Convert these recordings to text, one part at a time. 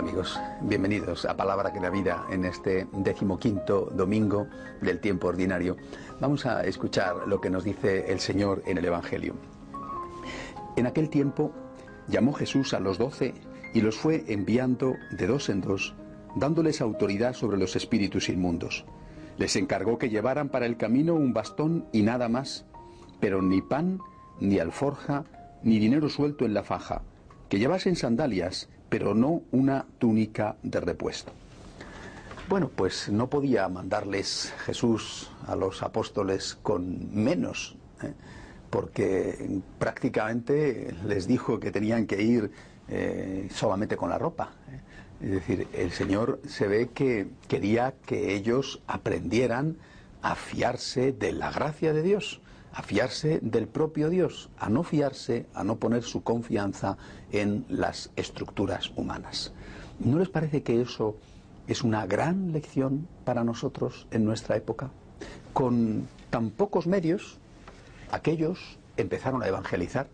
Amigos, bienvenidos a Palabra que da vida en este decimoquinto domingo del tiempo ordinario. Vamos a escuchar lo que nos dice el Señor en el Evangelio. En aquel tiempo llamó Jesús a los doce y los fue enviando de dos en dos, dándoles autoridad sobre los espíritus inmundos. Les encargó que llevaran para el camino un bastón y nada más, pero ni pan, ni alforja, ni dinero suelto en la faja, que llevasen sandalias pero no una túnica de repuesto. Bueno, pues no podía mandarles Jesús a los apóstoles con menos, ¿eh? porque prácticamente les dijo que tenían que ir eh, solamente con la ropa. ¿eh? Es decir, el Señor se ve que quería que ellos aprendieran a fiarse de la gracia de Dios a fiarse del propio Dios, a no fiarse, a no poner su confianza en las estructuras humanas. ¿No les parece que eso es una gran lección para nosotros en nuestra época? Con tan pocos medios, aquellos empezaron a evangelizar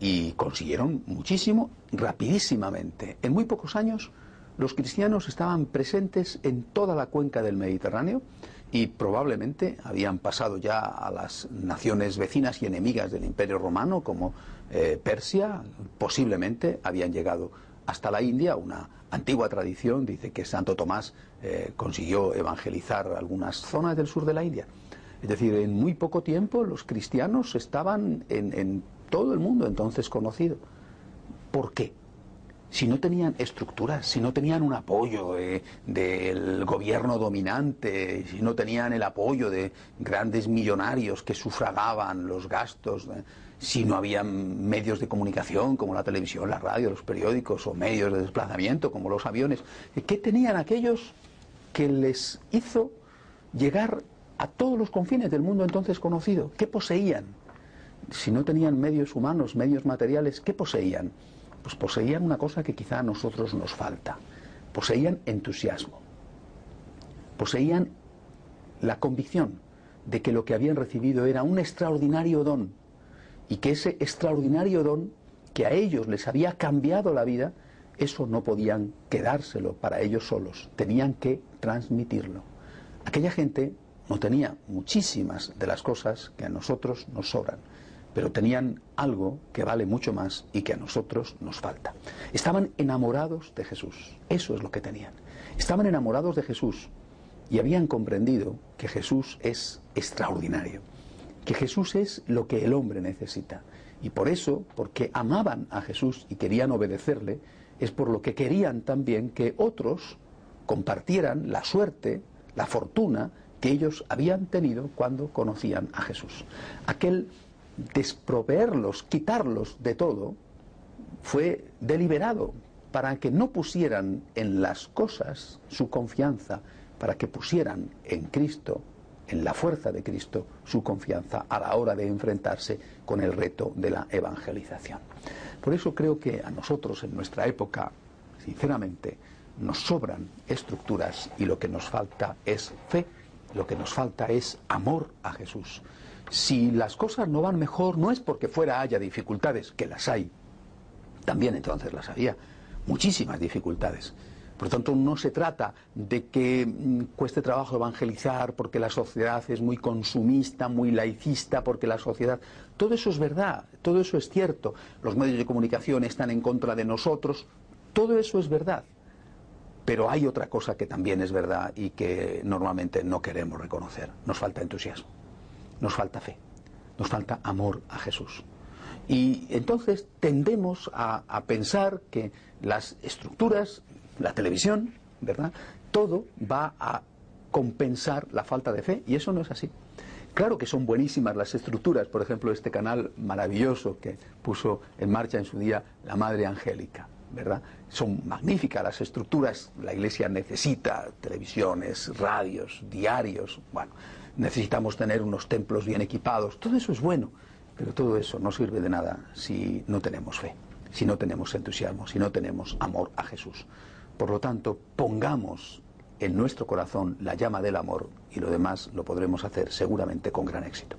y consiguieron muchísimo rapidísimamente. En muy pocos años los cristianos estaban presentes en toda la cuenca del Mediterráneo y probablemente habían pasado ya a las naciones vecinas y enemigas del Imperio Romano como eh, Persia, posiblemente habían llegado hasta la India, una antigua tradición dice que Santo Tomás eh, consiguió evangelizar algunas zonas del sur de la India. Es decir, en muy poco tiempo los cristianos estaban en, en todo el mundo entonces conocido. ¿Por qué? Si no tenían estructuras, si no tenían un apoyo del gobierno dominante, si no tenían el apoyo de grandes millonarios que sufragaban los gastos, eh, si no había medios de comunicación como la televisión, la radio, los periódicos o medios de desplazamiento como los aviones, ¿qué tenían aquellos que les hizo llegar a todos los confines del mundo entonces conocido? ¿Qué poseían? Si no tenían medios humanos, medios materiales, ¿qué poseían? Pues poseían una cosa que quizá a nosotros nos falta. Poseían entusiasmo. Poseían la convicción de que lo que habían recibido era un extraordinario don y que ese extraordinario don que a ellos les había cambiado la vida, eso no podían quedárselo para ellos solos, tenían que transmitirlo. Aquella gente no tenía muchísimas de las cosas que a nosotros nos sobran pero tenían algo que vale mucho más y que a nosotros nos falta. Estaban enamorados de Jesús, eso es lo que tenían. Estaban enamorados de Jesús y habían comprendido que Jesús es extraordinario, que Jesús es lo que el hombre necesita. Y por eso, porque amaban a Jesús y querían obedecerle, es por lo que querían también que otros compartieran la suerte, la fortuna que ellos habían tenido cuando conocían a Jesús. Aquel desproveerlos, quitarlos de todo, fue deliberado para que no pusieran en las cosas su confianza, para que pusieran en Cristo, en la fuerza de Cristo, su confianza a la hora de enfrentarse con el reto de la evangelización. Por eso creo que a nosotros en nuestra época, sinceramente, nos sobran estructuras y lo que nos falta es fe, lo que nos falta es amor a Jesús. Si las cosas no van mejor, no es porque fuera haya dificultades, que las hay. También entonces las había. Muchísimas dificultades. Por lo tanto, no se trata de que mm, cueste trabajo evangelizar porque la sociedad es muy consumista, muy laicista, porque la sociedad... Todo eso es verdad, todo eso es cierto. Los medios de comunicación están en contra de nosotros, todo eso es verdad. Pero hay otra cosa que también es verdad y que normalmente no queremos reconocer. Nos falta entusiasmo nos falta fe, nos falta amor a Jesús. Y entonces tendemos a, pensar que las estructuras, la televisión, ¿verdad? Todo va a compensar la falta de fe y eso no es así. Claro que son buenísimas las estructuras, por ejemplo, este canal maravilloso que puso en marcha en su día la Madre Angélica, ¿verdad? Son magníficas las estructuras, la Iglesia necesita televisiones, radios, diarios, bueno, necesitamos tener unos templos bien equipados, todo eso es bueno, pero todo eso no sirve de nada si no tenemos fe, si no tenemos entusiasmo, si no tenemos amor a Jesús. Por lo tanto, pongamos en nuestro corazón la llama del amor y lo demás lo podremos hacer seguramente con gran éxito.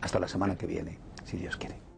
Hasta la semana que viene, si Dios quiere.